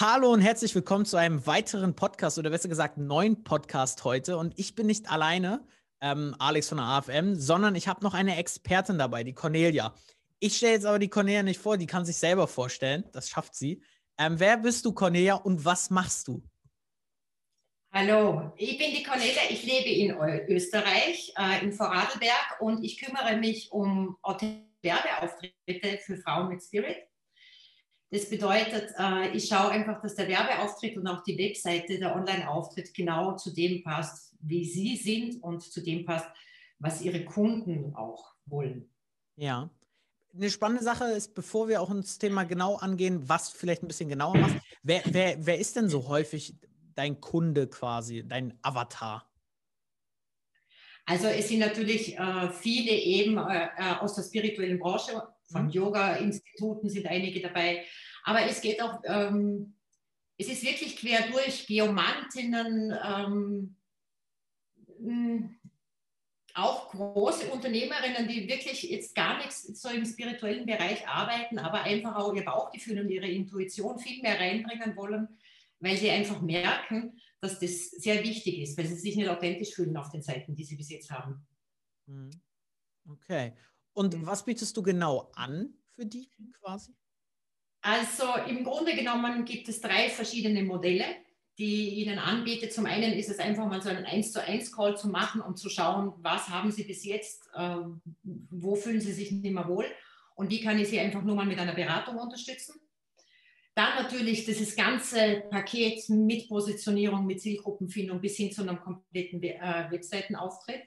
Hallo und herzlich willkommen zu einem weiteren Podcast oder besser gesagt neuen Podcast heute. Und ich bin nicht alleine, ähm, Alex von der AFM, sondern ich habe noch eine Expertin dabei, die Cornelia. Ich stelle jetzt aber die Cornelia nicht vor, die kann sich selber vorstellen. Das schafft sie. Ähm, wer bist du, Cornelia, und was machst du? Hallo, ich bin die Cornelia. Ich lebe in Österreich, äh, in Vorarlberg, und ich kümmere mich um Werbeauftritte für Frauen mit Spirit. Das bedeutet, äh, ich schaue einfach, dass der Werbeauftritt und auch die Webseite, der Online-Auftritt genau zu dem passt, wie Sie sind und zu dem passt, was Ihre Kunden auch wollen. Ja. Eine spannende Sache ist, bevor wir auch ins Thema genau angehen, was vielleicht ein bisschen genauer macht, wer, wer, wer ist denn so häufig dein Kunde quasi, dein Avatar? Also es sind natürlich äh, viele eben äh, äh aus der spirituellen Branche, von mhm. Yoga-Instituten sind einige dabei, aber es geht auch, ähm, es ist wirklich quer durch Geomantinnen, ähm, hm, auch große Unternehmerinnen, die wirklich jetzt gar nichts so im spirituellen Bereich arbeiten, aber einfach auch ihr Bauchgefühl und ihre Intuition viel mehr reinbringen wollen, weil sie einfach merken, dass das sehr wichtig ist, weil sie sich nicht authentisch fühlen auf den Seiten, die sie bis jetzt haben. Hm. Okay. Und mhm. was bietest du genau an für die quasi? Also im Grunde genommen gibt es drei verschiedene Modelle, die ich Ihnen anbiete. Zum einen ist es einfach mal so einen 1 zu 1 Call zu machen und zu schauen, was haben Sie bis jetzt, äh, wo fühlen Sie sich nicht mehr wohl und wie kann ich Sie einfach nur mal mit einer Beratung unterstützen. Dann natürlich dieses ganze Paket mit Positionierung, mit Zielgruppenfindung bis hin zu einem kompletten äh, Webseitenauftritt,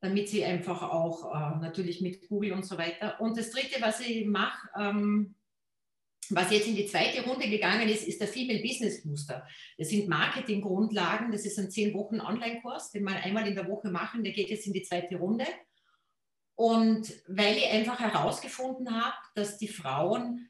damit Sie einfach auch äh, natürlich mit Google und so weiter. Und das Dritte, was ich mache, ähm, was jetzt in die zweite Runde gegangen ist, ist der Female Business Booster. Das sind Marketinggrundlagen. Das ist ein zehn Wochen Online-Kurs, den wir einmal in der Woche machen. Der geht jetzt in die zweite Runde. Und weil ich einfach herausgefunden habe, dass die Frauen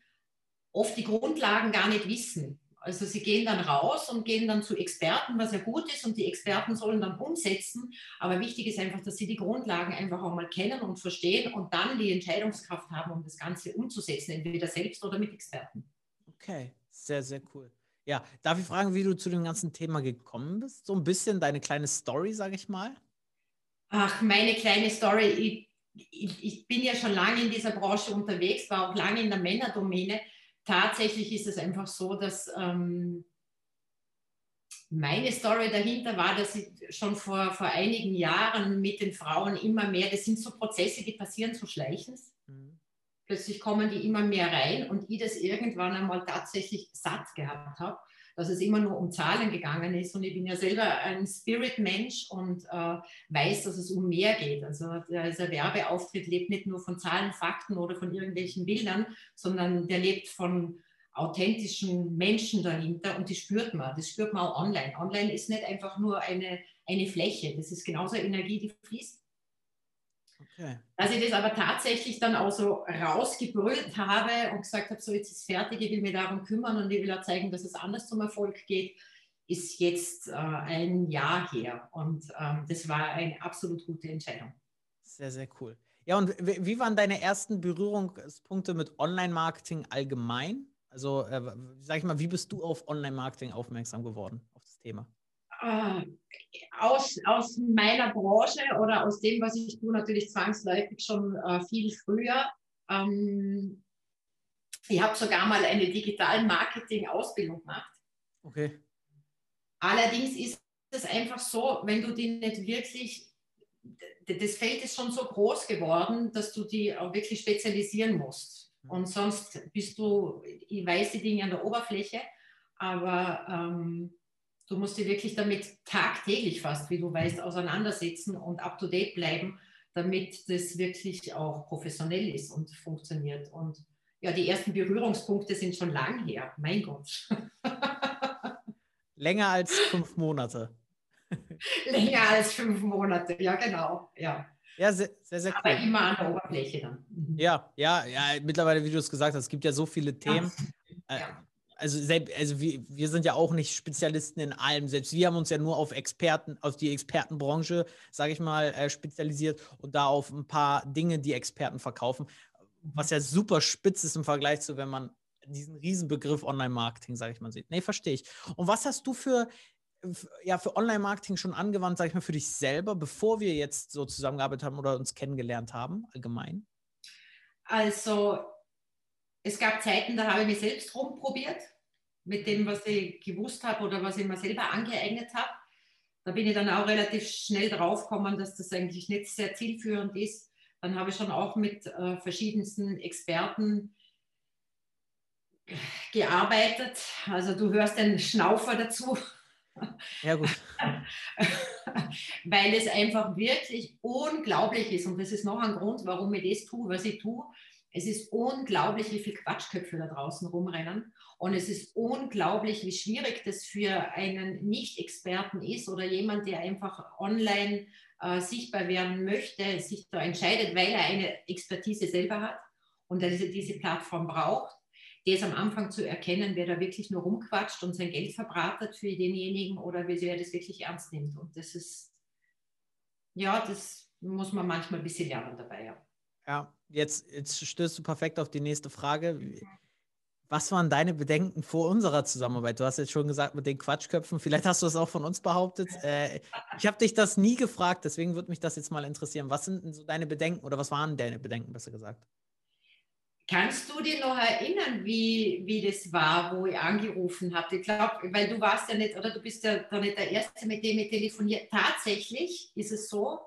oft die Grundlagen gar nicht wissen. Also sie gehen dann raus und gehen dann zu Experten, was ja gut ist, und die Experten sollen dann umsetzen. Aber wichtig ist einfach, dass sie die Grundlagen einfach auch mal kennen und verstehen und dann die Entscheidungskraft haben, um das Ganze umzusetzen, entweder selbst oder mit Experten. Okay, sehr, sehr cool. Ja, darf ich fragen, wie du zu dem ganzen Thema gekommen bist? So ein bisschen deine kleine Story, sage ich mal. Ach, meine kleine Story. Ich, ich, ich bin ja schon lange in dieser Branche unterwegs, war auch lange in der Männerdomäne tatsächlich ist es einfach so, dass ähm, meine Story dahinter war, dass ich schon vor, vor einigen Jahren mit den Frauen immer mehr, das sind so Prozesse, die passieren so schleichend. Mhm. Plötzlich kommen die immer mehr rein und ich das irgendwann einmal tatsächlich satt gehabt habe dass es immer nur um Zahlen gegangen ist. Und ich bin ja selber ein Spirit-Mensch und äh, weiß, dass es um mehr geht. Also dieser Werbeauftritt lebt nicht nur von Zahlen, Fakten oder von irgendwelchen Bildern, sondern der lebt von authentischen Menschen dahinter und die spürt man. Das spürt man auch online. Online ist nicht einfach nur eine, eine Fläche, das ist genauso Energie, die fließt. Okay. Dass ich das aber tatsächlich dann auch so rausgebrüllt habe und gesagt habe, so jetzt ist es fertig, ich will mich darum kümmern und ich will auch zeigen, dass es anders zum Erfolg geht, ist jetzt äh, ein Jahr her. Und ähm, das war eine absolut gute Entscheidung. Sehr, sehr cool. Ja, und wie waren deine ersten Berührungspunkte mit Online-Marketing allgemein? Also, äh, sag ich mal, wie bist du auf Online-Marketing aufmerksam geworden, auf das Thema? Äh, aus, aus meiner Branche oder aus dem, was ich tue, natürlich zwangsläufig schon äh, viel früher. Ähm, ich habe sogar mal eine digitalen Marketing-Ausbildung gemacht. Okay. Allerdings ist es einfach so, wenn du die nicht wirklich, das Feld ist schon so groß geworden, dass du die auch wirklich spezialisieren musst. Mhm. Und sonst bist du, ich weiß die Dinge an der Oberfläche, aber ähm, Du musst dich wirklich damit tagtäglich fast, wie du weißt, auseinandersetzen und up-to-date bleiben, damit das wirklich auch professionell ist und funktioniert. Und ja, die ersten Berührungspunkte sind schon lang her. Mein Gott. Länger als fünf Monate. Länger als fünf Monate, ja, genau. Ja. Ja, sehr, sehr, sehr cool. Aber immer an der Oberfläche dann. Mhm. Ja, ja, ja, mittlerweile, wie du es gesagt hast, es gibt ja so viele Themen. Ja. Äh, also, selbst, also wir, wir sind ja auch nicht Spezialisten in allem. Selbst wir haben uns ja nur auf Experten, auf die Expertenbranche, sage ich mal, äh, spezialisiert und da auf ein paar Dinge, die Experten verkaufen, was ja super spitz ist im Vergleich zu, wenn man diesen Riesenbegriff Online-Marketing, sage ich mal, sieht. Nee, verstehe ich. Und was hast du für, ja, für Online-Marketing schon angewandt, sage ich mal, für dich selber, bevor wir jetzt so zusammengearbeitet haben oder uns kennengelernt haben, allgemein? Also, es gab Zeiten, da habe ich mich selbst rumprobiert mit dem, was ich gewusst habe oder was ich mir selber angeeignet habe. Da bin ich dann auch relativ schnell draufgekommen, dass das eigentlich nicht sehr zielführend ist. Dann habe ich schon auch mit äh, verschiedensten Experten gearbeitet. Also du hörst den Schnaufer dazu. Ja, gut. Weil es einfach wirklich unglaublich ist. Und das ist noch ein Grund, warum ich das tue, was ich tue. Es ist unglaublich, wie viele Quatschköpfe da draußen rumrennen. Und es ist unglaublich, wie schwierig das für einen Nicht-Experten ist oder jemand, der einfach online äh, sichtbar werden möchte, sich da entscheidet, weil er eine Expertise selber hat und dass er diese Plattform braucht das am Anfang zu erkennen, wer da wirklich nur rumquatscht und sein Geld verbratet für denjenigen oder wer das wirklich ernst nimmt. Und das ist, ja, das muss man manchmal ein bisschen lernen dabei, ja. Ja, jetzt, jetzt stößt du perfekt auf die nächste Frage. Was waren deine Bedenken vor unserer Zusammenarbeit? Du hast jetzt schon gesagt mit den Quatschköpfen, vielleicht hast du es auch von uns behauptet. Äh, ich habe dich das nie gefragt, deswegen würde mich das jetzt mal interessieren. Was sind denn so deine Bedenken oder was waren deine Bedenken, besser gesagt? Kannst du dir noch erinnern, wie, wie das war, wo ich angerufen habe? Ich glaube, weil du warst ja nicht, oder du bist ja da nicht der Erste, mit dem ich telefoniert. Tatsächlich ist es so,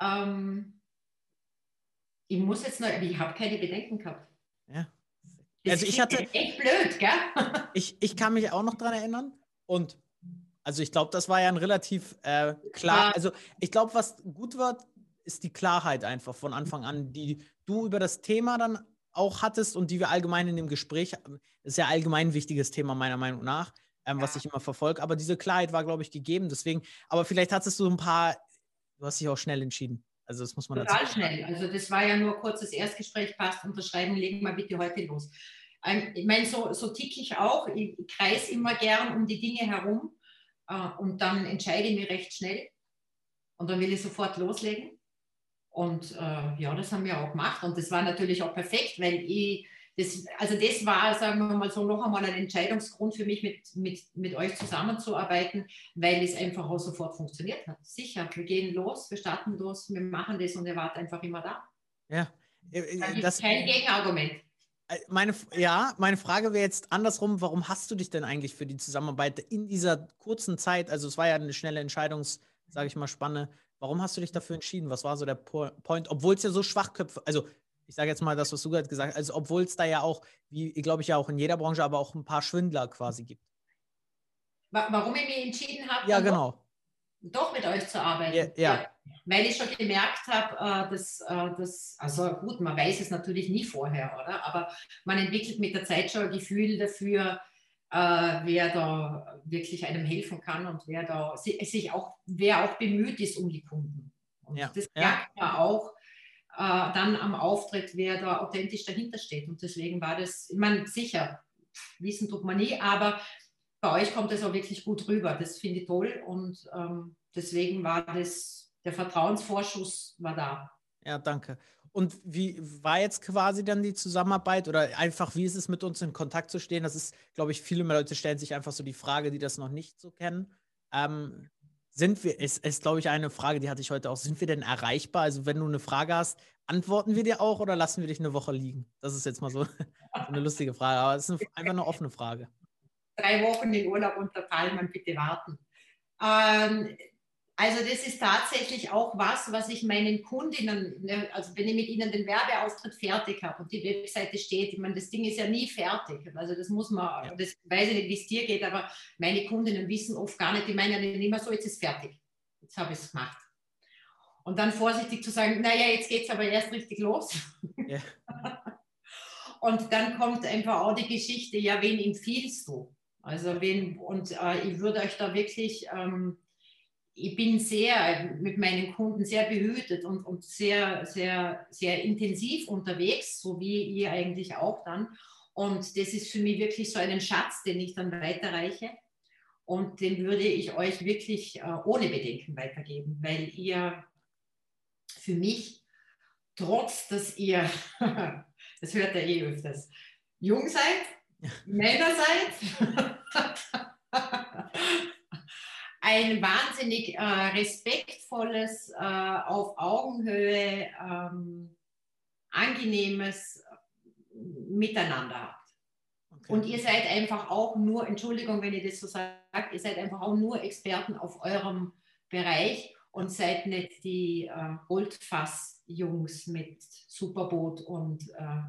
ähm, ich muss jetzt noch, ich habe keine Bedenken gehabt. Ja. Das also ich hatte echt blöd, gell? ich, ich kann mich auch noch daran erinnern und also ich glaube, das war ja ein relativ äh, klar. Also ich glaube, was gut war, ist die Klarheit einfach von Anfang an, die du über das Thema dann auch hattest und die wir allgemein in dem Gespräch, das ist ja allgemein ein wichtiges Thema meiner Meinung nach, ähm, was ich immer verfolge, aber diese Klarheit war, glaube ich, gegeben. Deswegen, aber vielleicht hattest du ein paar, du hast dich auch schnell entschieden. Also das muss man Total dazu schnell. Also das war ja nur kurzes Erstgespräch, passt, unterschreiben, legen wir bitte heute los. Ähm, ich meine, so, so tick ich auch. Ich kreise immer gern um die Dinge herum äh, und dann entscheide ich mich recht schnell und dann will ich sofort loslegen. Und äh, ja, das haben wir auch gemacht. Und das war natürlich auch perfekt, weil ich, das, also das war, sagen wir mal so, noch einmal ein Entscheidungsgrund für mich, mit, mit, mit euch zusammenzuarbeiten, weil es einfach auch sofort funktioniert hat. Sicher, wir gehen los, wir starten los, wir machen das und ihr wart einfach immer da. Ja. Äh, äh, das ist kein Gegenargument. Äh, meine, ja, meine Frage wäre jetzt andersrum, warum hast du dich denn eigentlich für die Zusammenarbeit in dieser kurzen Zeit, also es war ja eine schnelle Entscheidungs, sage ich mal, Spanne, Warum hast du dich dafür entschieden? Was war so der Point? Obwohl es ja so Schwachköpfe, also ich sage jetzt mal das, was du gerade gesagt hast, also obwohl es da ja auch, wie glaube ich ja auch in jeder Branche, aber auch ein paar Schwindler quasi gibt. Warum ich mich entschieden habe, ja, genau. doch mit euch zu arbeiten. Ja, ja. Weil ich schon gemerkt habe, äh, dass, äh, dass, also gut, man weiß es natürlich nie vorher, oder? Aber man entwickelt mit der Zeit schon ein Gefühl dafür, äh, wer da wirklich einem helfen kann und wer da sich auch, wer auch bemüht ist um die Kunden. Und ja. das merkt ja. man auch dann am Auftritt, wer da authentisch dahinter steht. Und deswegen war das, ich meine, sicher, wissen tut man nie, aber bei euch kommt es auch wirklich gut rüber. Das finde ich toll und ähm, deswegen war das, der Vertrauensvorschuss war da. Ja, danke. Und wie war jetzt quasi dann die Zusammenarbeit oder einfach, wie ist es mit uns in Kontakt zu stehen? Das ist, glaube ich, viele Leute stellen sich einfach so die Frage, die das noch nicht so kennen. Ähm, sind wir, ist, ist glaube ich, eine Frage, die hatte ich heute auch, sind wir denn erreichbar? Also, wenn du eine Frage hast, antworten wir dir auch oder lassen wir dich eine Woche liegen? Das ist jetzt mal so, eine lustige Frage, aber es ist einfach eine offene Frage. Drei Wochen in Urlaub unter Palmen, bitte warten. Ähm, also das ist tatsächlich auch was, was ich meinen Kundinnen, ne, also wenn ich mit ihnen den Werbeauftritt fertig habe und die Webseite steht, ich meine, das Ding ist ja nie fertig. Also das muss man, ja. das weiß ich nicht, wie es dir geht, aber meine Kundinnen wissen oft gar nicht, die meinen ja immer so, jetzt ist fertig. Jetzt habe ich es gemacht. Und dann vorsichtig zu sagen, naja, jetzt geht es aber erst richtig los. Ja. und dann kommt einfach auch die Geschichte, ja, wen empfiehlst du? Also wen, und äh, ich würde euch da wirklich... Ähm, ich bin sehr mit meinen Kunden sehr behütet und, und sehr, sehr, sehr intensiv unterwegs, so wie ihr eigentlich auch dann. Und das ist für mich wirklich so ein Schatz, den ich dann weiterreiche. Und den würde ich euch wirklich äh, ohne Bedenken weitergeben, weil ihr für mich, trotz dass ihr, das hört ihr eh öfters, jung seid, Männer seid, ein wahnsinnig äh, respektvolles, äh, auf Augenhöhe, ähm, angenehmes Miteinander habt. Okay. Und ihr seid einfach auch nur, Entschuldigung, wenn ihr das so sagt, ihr seid einfach auch nur Experten auf eurem Bereich und seid nicht die äh, Goldfass-Jungs mit Superboot und äh,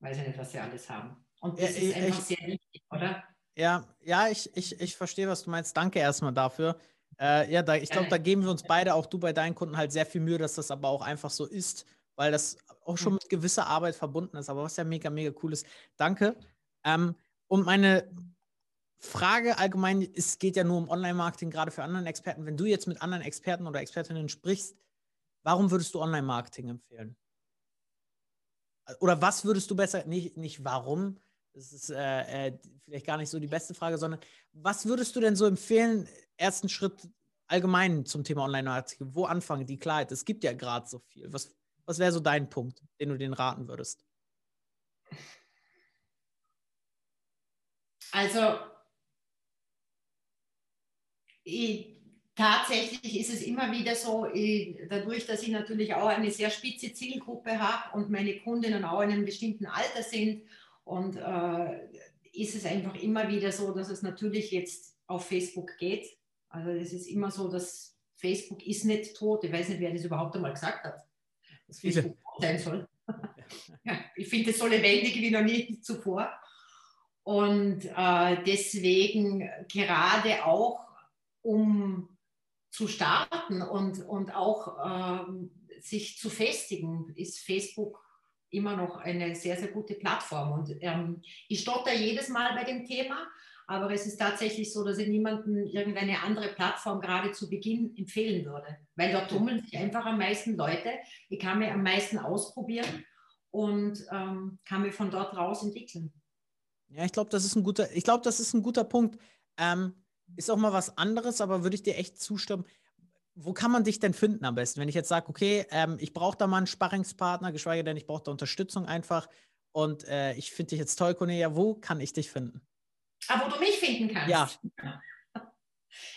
weiß ich nicht, was sie alles haben. Und das ja, ist einfach ich, sehr wichtig, oder? Ja, ja, ich, ich, ich verstehe, was du meinst. Danke erstmal dafür. Äh, ja, da, ich glaube, da geben wir uns beide, auch du bei deinen Kunden, halt sehr viel Mühe, dass das aber auch einfach so ist, weil das auch schon mit gewisser Arbeit verbunden ist. Aber was ja mega, mega cool ist. Danke. Ähm, und meine Frage allgemein, es geht ja nur um Online-Marketing, gerade für anderen Experten. Wenn du jetzt mit anderen Experten oder Expertinnen sprichst, warum würdest du Online-Marketing empfehlen? Oder was würdest du besser, nicht, nicht warum, das ist äh, äh, vielleicht gar nicht so die beste Frage, sondern was würdest du denn so empfehlen, ersten Schritt allgemein zum Thema Online-Marketing? Wo anfangen, die Klarheit? Es gibt ja gerade so viel. Was, was wäre so dein Punkt, den du denen raten würdest? Also, ich, tatsächlich ist es immer wieder so, ich, dadurch, dass ich natürlich auch eine sehr spitze Zielgruppe habe und meine Kundinnen auch in einem bestimmten Alter sind und äh, ist es einfach immer wieder so, dass es natürlich jetzt auf Facebook geht. Also es ist immer so, dass Facebook ist nicht tot. Ich weiß nicht, wer das überhaupt einmal gesagt hat, dass Facebook tot sein soll. ja, ich finde es so lebendig wie noch nie zuvor. Und äh, deswegen gerade auch, um zu starten und, und auch ähm, sich zu festigen, ist Facebook immer noch eine sehr, sehr gute Plattform. Und ähm, ich stotter jedes Mal bei dem Thema, aber es ist tatsächlich so, dass ich niemandem irgendeine andere Plattform gerade zu Beginn empfehlen würde, weil dort tummeln sich einfach am meisten Leute. Ich kann mir am meisten ausprobieren und ähm, kann mir von dort raus entwickeln. Ja, ich glaube, das ist ein guter, ich glaube, das ist ein guter Punkt. Ähm, ist auch mal was anderes, aber würde ich dir echt zustimmen wo kann man dich denn finden am besten? Wenn ich jetzt sage, okay, ähm, ich brauche da mal einen Sparringspartner, geschweige denn, ich brauche da Unterstützung einfach und äh, ich finde dich jetzt toll, Cornelia, wo kann ich dich finden? Ah, wo du mich finden kannst? Ja.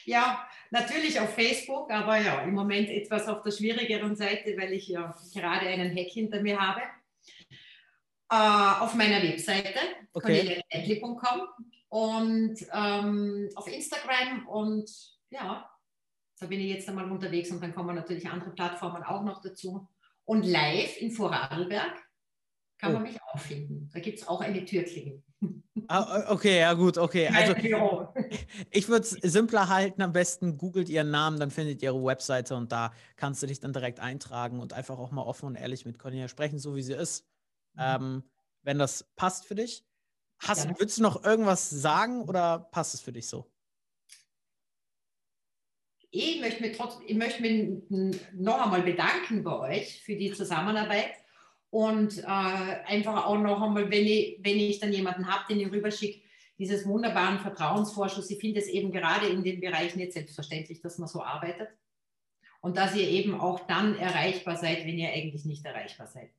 Ja, natürlich auf Facebook, aber ja, im Moment etwas auf der schwierigeren Seite, weil ich ja gerade einen Hack hinter mir habe. Äh, auf meiner Webseite, okay. und ähm, auf Instagram und ja, da bin ich jetzt einmal unterwegs und dann kommen natürlich andere Plattformen auch noch dazu. Und live in Vorarlberg kann oh. man mich auch finden. Da gibt es auch eine Türklinge. Ah, okay, ja gut, okay. Also ich würde es simpler halten, am besten googelt ihren Namen, dann findet ihr ihre Webseite und da kannst du dich dann direkt eintragen und einfach auch mal offen und ehrlich mit Cornelia sprechen, so wie sie ist. Mhm. Ähm, wenn das passt für dich. Hast, ja. Würdest du noch irgendwas sagen oder passt es für dich so? Ich möchte mich, trotz, ich möchte mich noch einmal bedanken bei euch für die Zusammenarbeit und äh, einfach auch noch einmal, wenn ich, wenn ich dann jemanden habe, den ich rüberschicke, dieses wunderbaren Vertrauensvorschuss. Ich finde es eben gerade in dem Bereich nicht selbstverständlich, dass man so arbeitet und dass ihr eben auch dann erreichbar seid, wenn ihr eigentlich nicht erreichbar seid.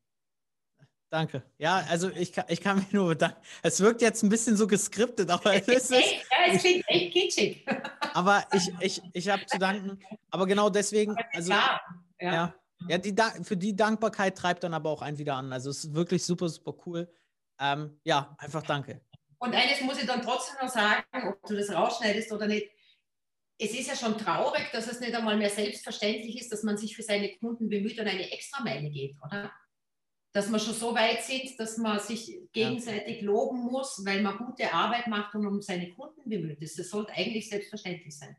Danke. Ja, also ich kann, ich kann mich nur bedanken. Es wirkt jetzt ein bisschen so geskriptet, aber es ist. Echt, ja, es klingt echt kitschig. Aber ich, ich, ich habe zu danken. Aber genau deswegen, also. Ja. ja. Ja, die, für die Dankbarkeit treibt dann aber auch einen wieder an. Also es ist wirklich super, super cool. Ähm, ja, einfach danke. Und eines muss ich dann trotzdem noch sagen, ob du das rausschneidest oder nicht. Es ist ja schon traurig, dass es nicht einmal mehr selbstverständlich ist, dass man sich für seine Kunden bemüht und eine Extrameile geht, oder? Dass wir schon so weit sind, dass man sich gegenseitig ja. loben muss, weil man gute Arbeit macht und um seine Kunden bemüht ist. Das sollte eigentlich selbstverständlich sein.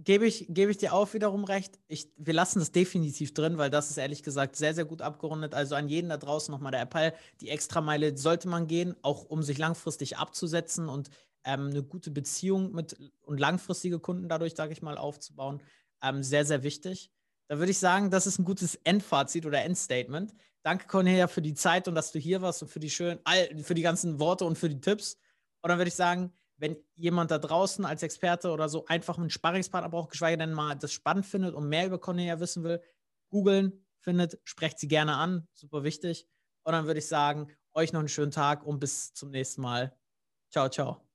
Gebe ich, gebe ich dir auch wiederum recht. Ich, wir lassen das definitiv drin, weil das ist ehrlich gesagt sehr, sehr gut abgerundet. Also an jeden da draußen nochmal der Appell, die Extrameile sollte man gehen, auch um sich langfristig abzusetzen und ähm, eine gute Beziehung mit und langfristige Kunden dadurch, sage ich mal, aufzubauen. Ähm, sehr, sehr wichtig. Da würde ich sagen, das ist ein gutes Endfazit oder Endstatement. Danke, Cornelia, für die Zeit und dass du hier warst und für die schönen, für die ganzen Worte und für die Tipps. Und dann würde ich sagen, wenn jemand da draußen als Experte oder so einfach einen Sparringspartner braucht, geschweige denn mal das spannend findet und mehr über Cornelia wissen will, googeln, findet, sprecht sie gerne an, super wichtig. Und dann würde ich sagen, euch noch einen schönen Tag und bis zum nächsten Mal. Ciao, ciao.